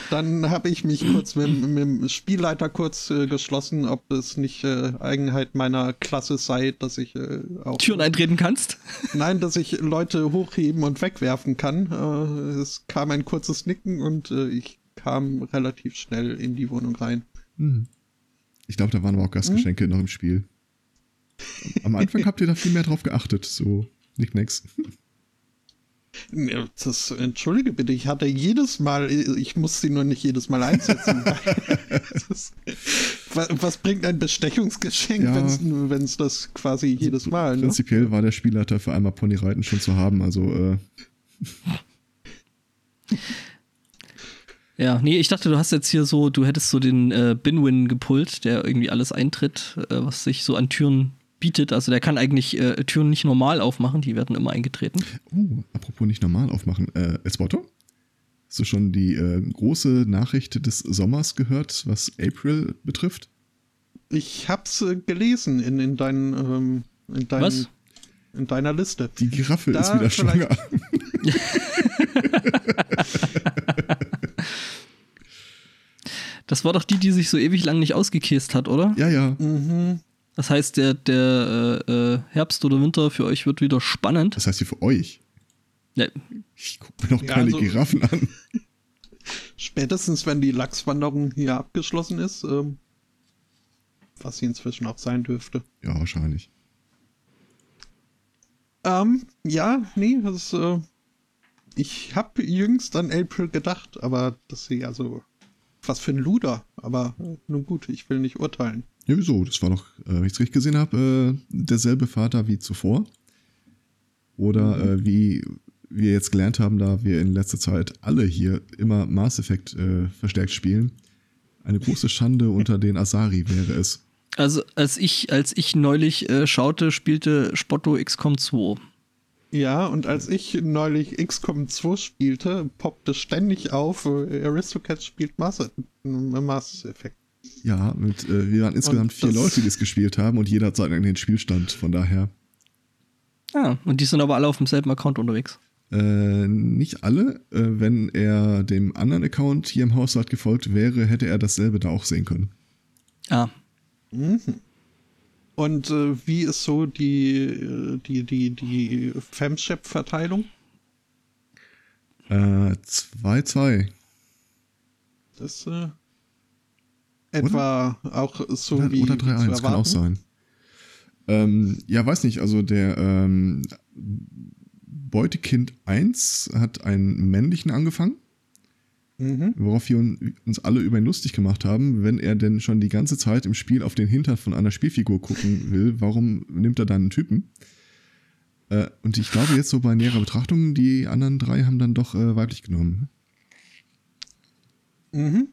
dann habe ich mich kurz mit, mit, dem Spielleiter kurz äh, geschlossen, ob es nicht äh, Eigenheit meiner Klasse sei, dass ich äh, auch Türen eintreten kannst. Nein, dass ich Leute hochheben und wegwerfen kann. Äh, es kam ein kurzes Nicken und äh, ich kam relativ schnell in die Wohnung rein. Hm. Ich glaube, da waren aber auch Gastgeschenke hm? noch im Spiel. Am Anfang habt ihr da viel mehr drauf geachtet, so Nicknacks. Das, entschuldige bitte, ich hatte jedes Mal, ich muss sie nur nicht jedes Mal einsetzen. ist, was bringt ein Bestechungsgeschenk, ja, wenn es das quasi jedes Mal? Ne? Prinzipiell ne? war der Spielleiter für einmal Ponyreiten schon zu haben, also. Äh. Ja, nee, ich dachte, du hast jetzt hier so, du hättest so den äh, Binwin gepult, der irgendwie alles eintritt, äh, was sich so an Türen bietet. Also der kann eigentlich äh, Türen nicht normal aufmachen, die werden immer eingetreten. Oh, apropos nicht normal aufmachen. Äh, Espoto? Hast du schon die äh, große Nachricht des Sommers gehört, was April betrifft? Ich hab's äh, gelesen in, in deinen, ähm, in deinen was? in deiner Liste. Die Giraffe da ist wieder schwanger. das war doch die, die sich so ewig lang nicht ausgekäst hat, oder? Ja, ja. Mhm. Das heißt, der, der äh, äh, Herbst oder Winter für euch wird wieder spannend. Das heißt hier für euch. Ja. Ich gucke mir noch ja, keine also, Giraffen an. Spätestens, wenn die Lachswanderung hier abgeschlossen ist, ähm, was sie inzwischen auch sein dürfte. Ja, wahrscheinlich. Ähm, ja, nee, das, äh, ich habe jüngst an April gedacht, aber das ist ja so was für ein Luder. Aber äh, nun gut, ich will nicht urteilen. Ja, wieso? Das war doch, äh, wenn ich es richtig gesehen habe, äh, derselbe Vater wie zuvor. Oder mhm. äh, wie wir jetzt gelernt haben, da wir in letzter Zeit alle hier immer Mass Effect äh, verstärkt spielen. Eine große Schande unter den Asari wäre es. Also als ich, als ich neulich äh, schaute, spielte Spotto XCOM 2. Ja, und als ich neulich XCOM 2 spielte, poppte ständig auf, äh, Aristocats spielt Mass, Mass Effect. Ja, mit, äh, wir waren insgesamt vier Leute, die es gespielt haben und jeder hat seinen eigenen Spielstand, von daher. Ah, und die sind aber alle auf demselben Account unterwegs. Äh, nicht alle. Äh, wenn er dem anderen Account hier im Haushalt gefolgt wäre, hätte er dasselbe da auch sehen können. Ah. Mhm. Und äh, wie ist so die, äh, die, die, die Femshep-Verteilung? 2-2. Äh, das äh, etwa oder? auch so oder, wie. Oder 3-1, kann auch sein. Ähm, ja, weiß nicht, also der ähm, Beutekind 1 hat einen männlichen angefangen. Mhm. Worauf wir uns alle über ihn lustig gemacht haben, wenn er denn schon die ganze Zeit im Spiel auf den Hintern von einer Spielfigur gucken will, warum nimmt er dann einen Typen? Äh, und ich glaube jetzt so bei näherer Betrachtung, die anderen drei haben dann doch äh, weiblich genommen. Mhm.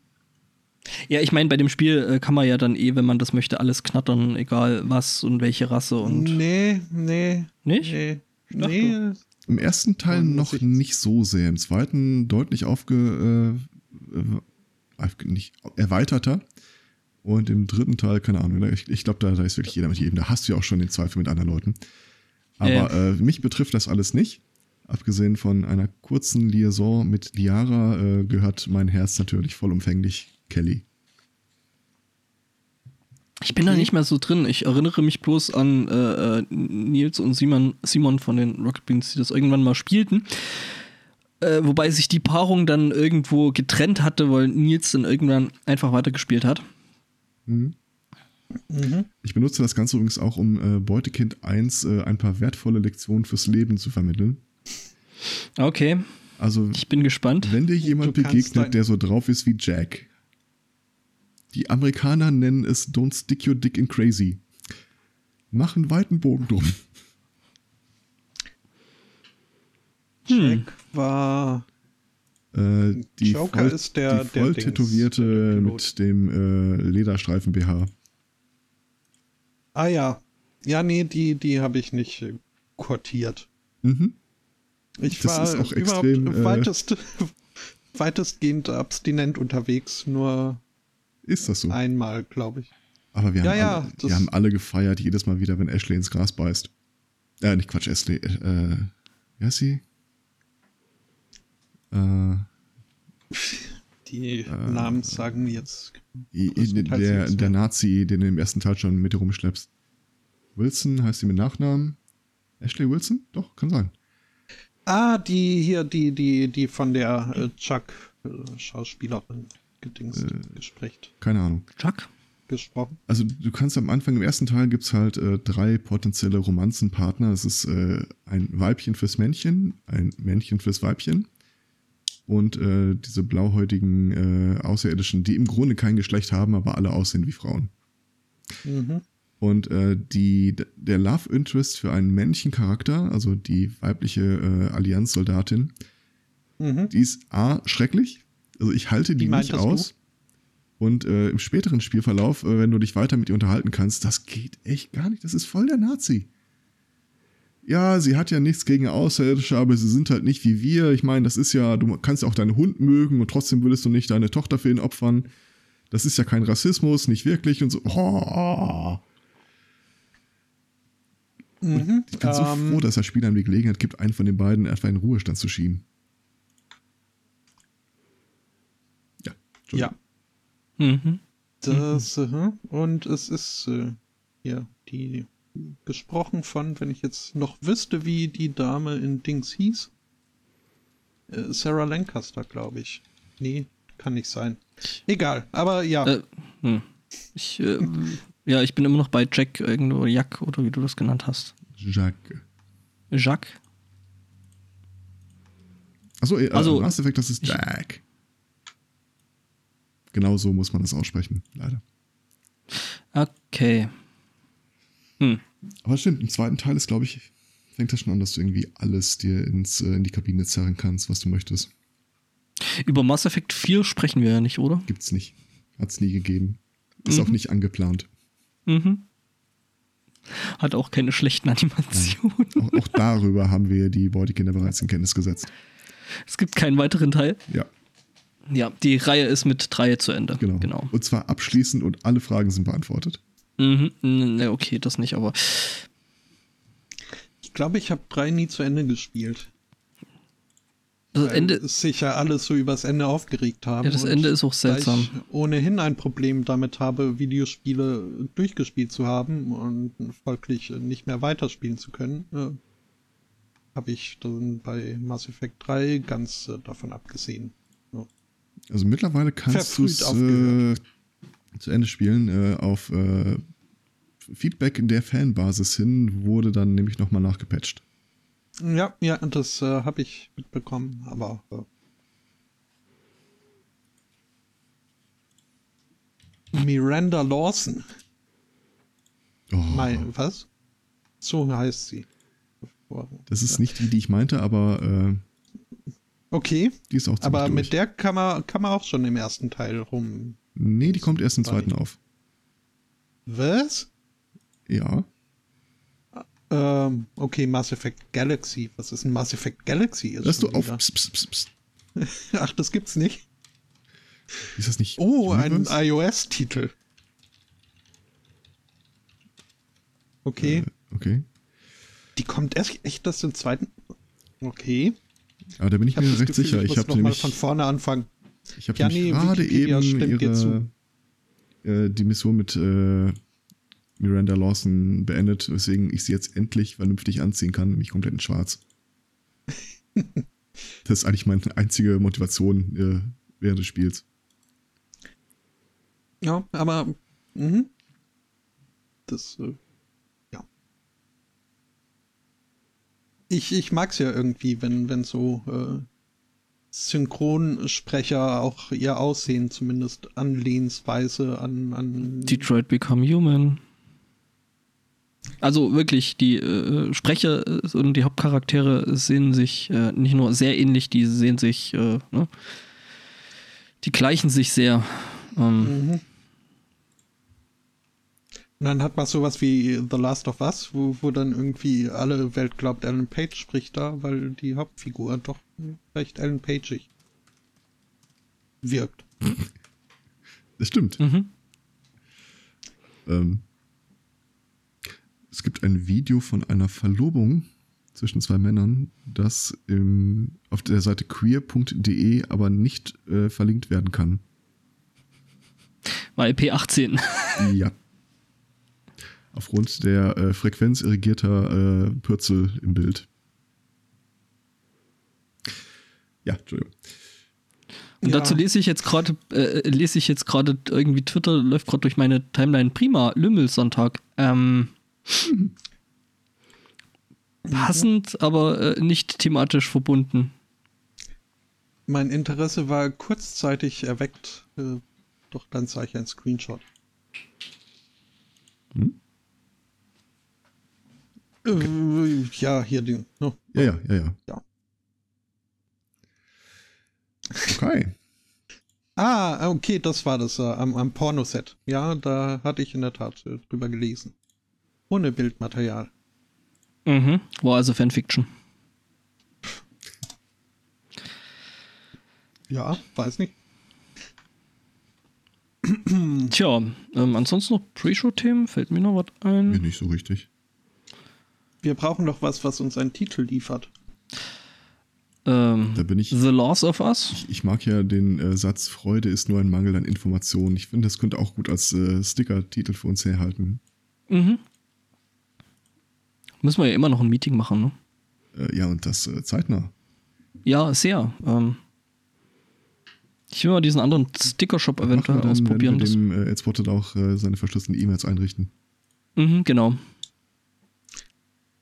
Ja, ich meine, bei dem Spiel äh, kann man ja dann eh, wenn man das möchte, alles knattern, egal was und welche Rasse und. Nee, nee. Nicht? Nee. nee. Im ersten Teil noch nicht so sehr. Im zweiten deutlich aufge. Äh, äh, nicht erweiterter. Und im dritten Teil, keine Ahnung, ich, ich glaube, da, da, ist wirklich jeder mit jedem. Da hast du ja auch schon den Zweifel mit anderen Leuten. Aber äh, mich betrifft das alles nicht. Abgesehen von einer kurzen Liaison mit Liara äh, gehört mein Herz natürlich vollumfänglich Kelly. Ich bin okay. da nicht mehr so drin. Ich erinnere mich bloß an äh, äh, Nils und Simon, Simon von den Rocket Beans, die das irgendwann mal spielten. Äh, wobei sich die Paarung dann irgendwo getrennt hatte, weil Nils dann irgendwann einfach weitergespielt hat. Mhm. Mhm. Ich benutze das Ganze übrigens auch, um äh, Beutekind 1 äh, ein paar wertvolle Lektionen fürs Leben zu vermitteln. Okay. Also, ich bin gespannt. Wenn dir jemand begegnet, der so drauf ist wie Jack, die Amerikaner nennen es Don't stick your dick in crazy. Mach einen weiten Bogen drum. Jack hm. war. Äh, die Joker voll, ist der, die voll der tätowierte Dings, mit dem äh, Lederstreifen BH. Ah ja. Ja, nee, die, die habe ich nicht äh, quartiert. Mhm. Ich das war auch extrem, überhaupt äh, weitest, weitestgehend abstinent unterwegs, nur ist das so? Einmal, glaube ich. Aber wir, ja, haben, ja, alle, wir haben alle gefeiert, jedes Mal wieder, wenn Ashley ins Gras beißt. Äh, nicht Quatsch, Ashley. Äh, wie heißt sie? Äh, Die äh, Namen sagen jetzt. Der, der Nazi, den du im ersten Teil schon mit dir rumschleppst. Wilson heißt sie mit Nachnamen. Ashley Wilson? Doch, kann sein. Ah, die hier, die, die, die von der äh, Chuck-Schauspielerin gedingst, äh, gespricht. Keine Ahnung. Chuck? Gesprochen. Also du kannst am Anfang, im ersten Teil gibt es halt äh, drei potenzielle Romanzenpartner. Es ist äh, ein Weibchen fürs Männchen, ein Männchen fürs Weibchen und äh, diese blauhäutigen äh, Außerirdischen, die im Grunde kein Geschlecht haben, aber alle aussehen wie Frauen. Mhm. Und äh, die, der Love Interest für einen männlichen Charakter, also die weibliche äh, Allianzsoldatin, mhm. die ist A, schrecklich, also ich halte die nicht aus. Du? Und äh, im späteren Spielverlauf, äh, wenn du dich weiter mit ihr unterhalten kannst, das geht echt gar nicht. Das ist voll der Nazi. Ja, sie hat ja nichts gegen Außerirdische, aber sie sind halt nicht wie wir. Ich meine, das ist ja, du kannst ja auch deinen Hund mögen und trotzdem würdest du nicht deine Tochter für ihn opfern. Das ist ja kein Rassismus, nicht wirklich und so. Oh. Mhm, ich bin ähm, so froh, dass das Spiel einem die Gelegenheit gibt, einen von den beiden etwa in den Ruhestand zu schieben. Ja. Mhm. Das, mhm. äh, und es ist äh, ja die gesprochen von, wenn ich jetzt noch wüsste, wie die Dame in Dings hieß. Äh, Sarah Lancaster, glaube ich. Nee, kann nicht sein. Egal, aber ja. Äh, hm. Ich, äh, ja, ich bin immer noch bei Jack irgendwo, Jack oder wie du das genannt hast. Jacques. Jacques? Achso, äh, also, Mass Effect, das ist Jack. Genau so muss man das aussprechen, leider. Okay. Hm. Aber stimmt, im zweiten Teil ist, glaube ich, fängt das schon an, dass du irgendwie alles dir ins, äh, in die Kabine zerren kannst, was du möchtest. Über Mass Effect 4 sprechen wir ja nicht, oder? Gibt's nicht. Hat's nie gegeben. Ist mhm. auch nicht angeplant. Mhm. Hat auch keine schlechten Animationen. Auch, auch, darüber haben wir die Beutekinder bereits in Kenntnis gesetzt. Es gibt keinen weiteren Teil. Ja. Ja, die Reihe ist mit drei zu Ende. Genau. genau. Und zwar abschließend und alle Fragen sind beantwortet. Mhm, okay, das nicht, aber. Ich glaube, ich habe drei nie zu Ende gespielt. Das Ende sich ja alles so übers Ende aufgeregt haben. Ja, das Ende ist auch seltsam. Da ich ohnehin ein Problem damit habe, Videospiele durchgespielt zu haben und folglich nicht mehr weiterspielen zu können, äh, habe ich dann bei Mass Effect 3 ganz äh, davon abgesehen. Also mittlerweile kannst du es äh, zu Ende spielen. Äh, auf äh, Feedback der Fanbasis hin wurde dann nämlich nochmal nachgepatcht. Ja, ja, das äh, habe ich mitbekommen, aber. Äh, Miranda Lawson. Oh. Mein, was? So heißt sie. Das ist nicht die, die ich meinte, aber äh, Okay, die ist auch aber durch. mit der kann man, kann man auch schon im ersten Teil rum. Nee, die kommt erst im zweiten auf. Was? Ja. Ähm, okay, Mass Effect Galaxy. Was ist ein Mass Effect Galaxy? Ist Lass du auf. Psst, psst, psst, psst. Ach, das gibt's nicht. Ist das nicht? Oh, ein iOS-Titel. Okay, Okay. die kommt erst echt erst im zweiten. Okay. Aber da bin ich, Ich habe mir recht Gefühl, sicher. ich Ich habe nämlich, von vorne anfangen. ich hab Ja, nee, gerade eben ihre, äh, die Mission mit äh, Miranda Lawson beendet, weswegen ich sie jetzt endlich vernünftig anziehen kann, nämlich komplett in schwarz. das ist eigentlich meine einzige Motivation äh, während des Spiels. Ja, aber mhm. das äh, ja. Ich, ich mag's ja irgendwie, wenn, wenn so äh, Synchronsprecher auch ihr Aussehen zumindest anlehnsweise an, an Detroit Become Human. Also wirklich, die äh, Sprecher äh, und die Hauptcharaktere sehen sich äh, nicht nur sehr ähnlich, die sehen sich, äh, ne? die gleichen sich sehr. Ähm, Mhm. Und dann hat man sowas wie The Last of Us, wo, wo dann irgendwie alle Welt glaubt, Alan Page spricht da, weil die Hauptfigur doch recht Alan Pageig wirkt. Das stimmt. mhm. Ähm, es gibt ein Video von einer Verlobung zwischen zwei Männern, das im, auf der Seite queer.de aber nicht äh, verlinkt werden kann. Weil P18. Ja. Aufgrund der äh, Frequenz irrigierter äh, Pürzel im Bild. Ja, Entschuldigung. Und Ja. dazu lese ich jetzt gerade, äh, lese ich jetzt gerade irgendwie Twitter läuft gerade durch meine Timeline. Prima, Lümmelsonntag. Ähm, passend, aber äh, nicht thematisch verbunden. Mein Interesse war kurzzeitig erweckt, äh, doch dann sah ich ein Screenshot. Hm? Äh, ja, hier die. No. Ja, ja, ja, ja. Ja. Okay. Ah, okay, das war das äh, am, am Pornoset. Ja, da hatte ich in der Tat äh, drüber gelesen. Ohne Bildmaterial. Mhm. War also Fanfiction. Ja, weiß nicht. Tja, ähm, ansonsten noch Pre-Show-Themen? Fällt mir noch was Mir ein? nicht so richtig. Wir brauchen doch was, was uns einen Titel liefert. Ähm, Da bin ich- The Laws of Us. Ich, ich mag ja den äh, Satz, Freude ist nur ein Mangel an Informationen. Ich finde, das könnte auch gut als äh, Sticker-Titel für uns herhalten. Mhm. Müssen wir ja immer noch ein Meeting machen, ne? Äh, ja, und das äh, zeitnah. Ja, sehr. Ähm, ich will mal diesen anderen Sticker-Shop eventuell ausprobieren. Wenn wir dem äh, Adsported auch äh, seine verschlüsselten E-Mails einrichten. mhm, genau.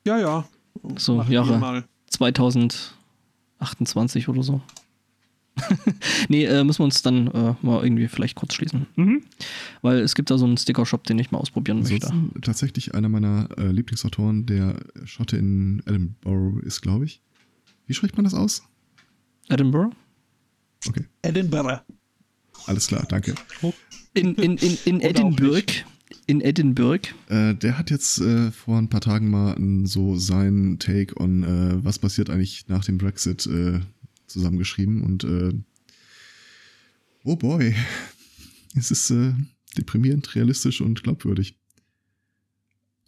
Ja, ja. So, Machen Jahre. Mal. 2028 oder so. nee, äh, müssen wir uns dann äh, mal irgendwie vielleicht kurz schließen. Mhm. Weil es gibt da so einen Sticker-Shop, den ich mal ausprobieren möchte. Ansonsten tatsächlich einer meiner äh, Lieblingsautoren, der Schotte in Edinburgh ist, glaube ich. Wie spricht man das aus? Edinburgh? Okay, Edinburgh. alles klar, danke. In, in, in, in Edinburgh. In Edinburgh. Äh, der hat jetzt äh, vor ein paar Tagen mal so sein Take on, äh, was passiert eigentlich nach dem Brexit äh, zusammengeschrieben und äh, oh boy, es ist äh, deprimierend, realistisch und glaubwürdig.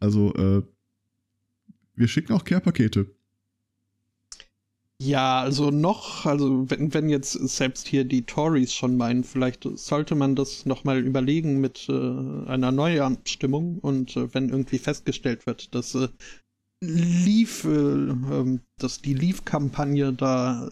Also, wir schicken auch Care-Pakete. Ja, also noch, also wenn, wenn jetzt selbst hier die Tories schon meinen, vielleicht sollte man das nochmal überlegen mit äh, einer Neuabstimmung und äh, wenn irgendwie festgestellt wird, dass äh, Leave, äh, dass die Leave-Kampagne da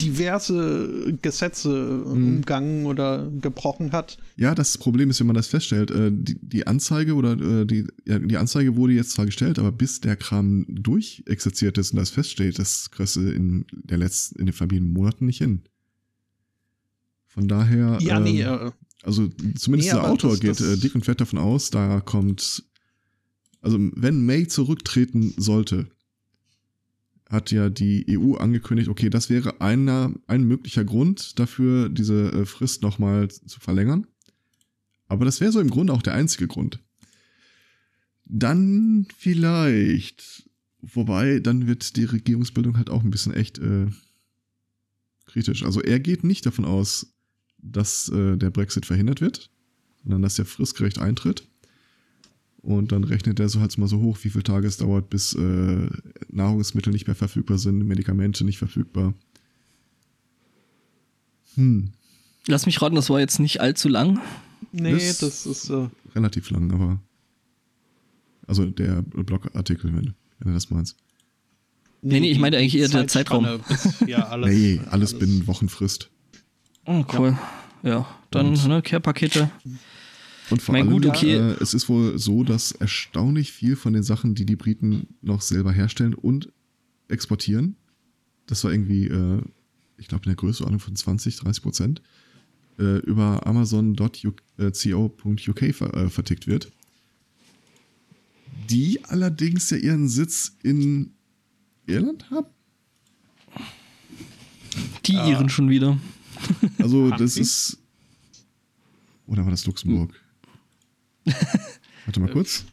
diverse Gesetze Mhm. umgangen oder gebrochen hat. Ja, das Problem ist, wenn man das feststellt, äh, die, die Anzeige oder äh, die, ja, die Anzeige wurde jetzt zwar gestellt, aber bis der Kram durchexerziert ist und das feststeht, das kriegst du in, der letzten, in den verbliebenen Monaten nicht hin. Von daher. Ja, nee, ähm, äh, also zumindest Nee, der Autor das- geht das- äh, dick und fett davon aus, da kommt. Also wenn May zurücktreten sollte, hat ja die EU angekündigt, okay, das wäre einer, ein möglicher Grund dafür, diese äh, Frist nochmal zu verlängern. Aber das wäre so im Grunde auch der einzige Grund. Dann vielleicht, wobei, dann wird die Regierungsbildung halt auch ein bisschen echt äh, kritisch. Also er geht nicht davon aus, dass äh, der Brexit verhindert wird, sondern dass der fristgerecht eintritt. Und dann rechnet er so halt mal so hoch, wie viele Tage es dauert, bis äh, Nahrungsmittel nicht mehr verfügbar sind, Medikamente nicht verfügbar. Hm, Lass mich raten, das war jetzt nicht allzu lang. nee, das- das, ist, äh, relativ lang, aber. Also der Blogartikel, wenn, wenn du das meinst. Nee, nee, ich meine eigentlich eher der Zeitspanne Bis, ja, alles, nee, alles, binnen Wochenfrist. Oh, cool. Ja, dann Und- ne, Care-Pakete. Und vor Mein allem, gut, okay. äh, es ist wohl so, dass erstaunlich viel von den Sachen, die die Briten noch selber herstellen und exportieren, das war irgendwie, äh, ich glaube, in der Größenordnung von 20, 30 Prozent, äh, über amazon.co.uk ver äh, vertickt wird. Die allerdings ja ihren Sitz in Irland haben. Die Ah. ihren schon wieder. Also das ist. Oder war das Luxemburg? Warte mal kurz.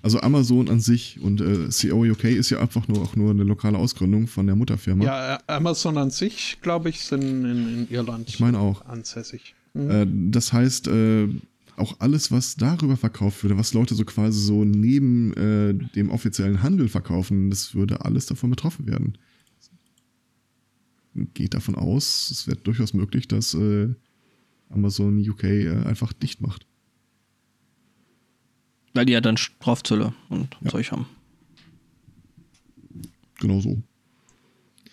Also Amazon an sich und äh, CO UK ist ja einfach nur auch nur eine lokale Ausgründung von der Mutterfirma. Ja, äh, Amazon an sich, glaube ich, sind in, in Irland Ich meine auch. ansässig. Mhm. Äh, das heißt, äh, auch alles, was darüber verkauft würde, was Leute so quasi so neben äh, dem offiziellen Handel verkaufen, das würde alles davon betroffen werden. Geht davon aus, es wird durchaus möglich, dass äh, Amazon UK äh, einfach dicht macht. Weil die ja dann Strafzölle und Ja. Zeug haben. Genau so.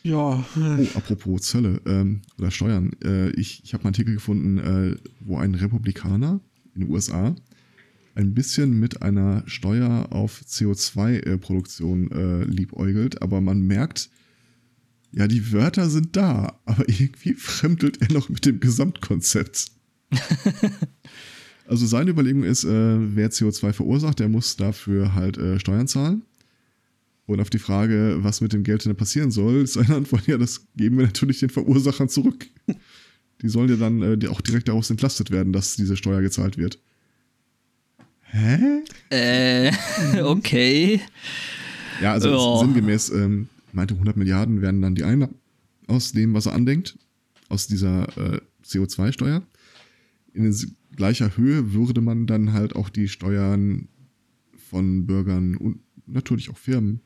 Ja, Oh, apropos Zölle ähm, oder Steuern. Äh, ich ich habe einen Artikel gefunden, äh, wo ein Republikaner in den USA ein bisschen mit einer Steuer auf CO2-Produktion äh, liebäugelt, aber man merkt, ja, die Wörter sind da, aber irgendwie fremdelt er noch mit dem Gesamtkonzept. also seine Überlegung ist, äh, wer CO2 verursacht, der muss dafür halt äh, Steuern zahlen. Und auf die Frage, was mit dem Geld denn passieren soll, ist seine Antwort, ja, das geben wir natürlich den Verursachern zurück. Die sollen ja dann äh, auch direkt daraus entlastet werden, dass diese Steuer gezahlt wird. Hä? Äh, okay. Ja, also Ja. sinngemäß ähm, meinte 100 Milliarden werden dann die Einnahmen aus dem, was er andenkt, aus dieser äh, CO2-Steuer. In s- gleicher Höhe würde man dann halt auch die Steuern von Bürgern und natürlich auch Firmen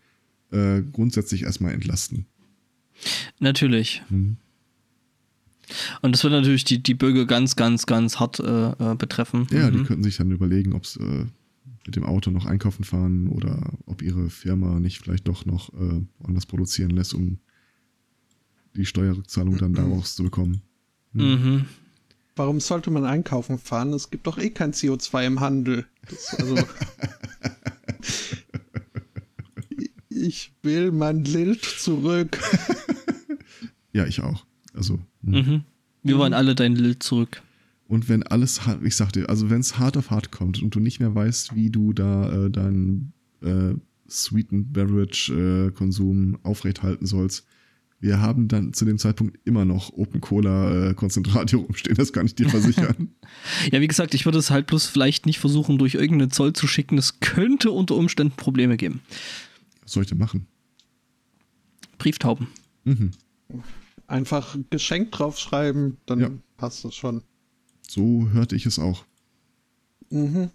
äh, grundsätzlich erstmal entlasten. Natürlich. Mhm. Und das wird natürlich die, die Bürger ganz, ganz, ganz hart äh, äh, betreffen. Ja, die Mhm. könnten sich dann überlegen, ob sie äh, mit dem Auto noch einkaufen fahren oder ob ihre Firma nicht vielleicht doch noch äh, woanders produzieren lässt, um die Steuerrückzahlung dann daraus zu bekommen. Mhm. Warum sollte man einkaufen fahren? Es gibt doch eh kein CO2 im Handel. Das, also, ich will mein Lilt zurück. Ja, ich auch. Also, hm. Mhm. Wir wollen alle dein Lild zurück. und wenn alles, hart- ich sag dir, also wenn es hart auf hart kommt und du nicht mehr weißt, wie du da äh, deinen äh, Sweetened Beverage äh, Konsum aufrechthalten sollst, wir haben dann zu dem Zeitpunkt immer noch Open Cola äh, Konzentrat hier rumstehen, das kann ich dir versichern. Ja, wie gesagt, ich würde es halt bloß vielleicht nicht versuchen, durch irgendeinen Zoll zu schicken. Das könnte unter Umständen Probleme geben. Was soll ich denn machen? Brieftauben. Mhm. Einfach Geschenk draufschreiben, dann Ja. passt das schon. So hörte ich es auch. Mhm.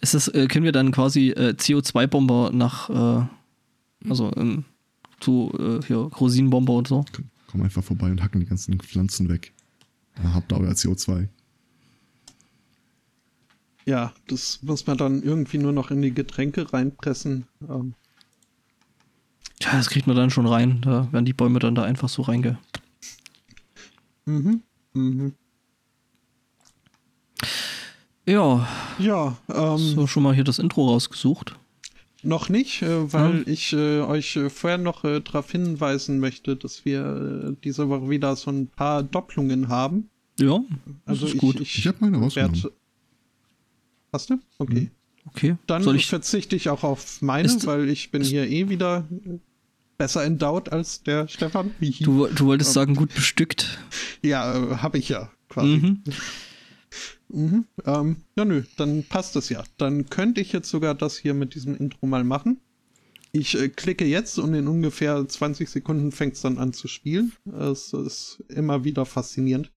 Ist das, äh, können wir dann quasi äh, CO2-Bomber nach, äh, also ähm, zu äh, hier Rosinenbomber und so? Komm einfach vorbei und hacken die ganzen Pflanzen weg. Da habt ihr euer CO2. Ja, das muss man dann irgendwie nur noch in die Getränke reinpressen. Ähm, Tja, das kriegt man dann schon rein. Da werden die Bäume dann da einfach so reinge. mhm. Mhm. Ja, Ja, ähm, so schon mal hier das Intro rausgesucht. Noch nicht, äh, weil ja. ich äh, euch äh, vorher noch äh, darauf hinweisen möchte, dass wir äh, diese Woche wieder so ein paar Doppelungen haben. Ja, also ist ich, gut. Ich, ich habe meine rausgenommen. Hast du? Okay. Hm. Okay. Dann Soll ich verzichte ich auch auf meine, ist, weil ich bin hier eh wieder besser endowt als der Stefan. Du, du wolltest sagen, gut bestückt. Ja, habe ich ja quasi. Mhm. Mhm, ähm, ja, nö, dann passt das ja. Dann könnte ich jetzt sogar das hier mit diesem Intro mal machen. Ich äh, klicke jetzt und in ungefähr 20 Sekunden fängt es dann an zu spielen. Es ist immer wieder faszinierend.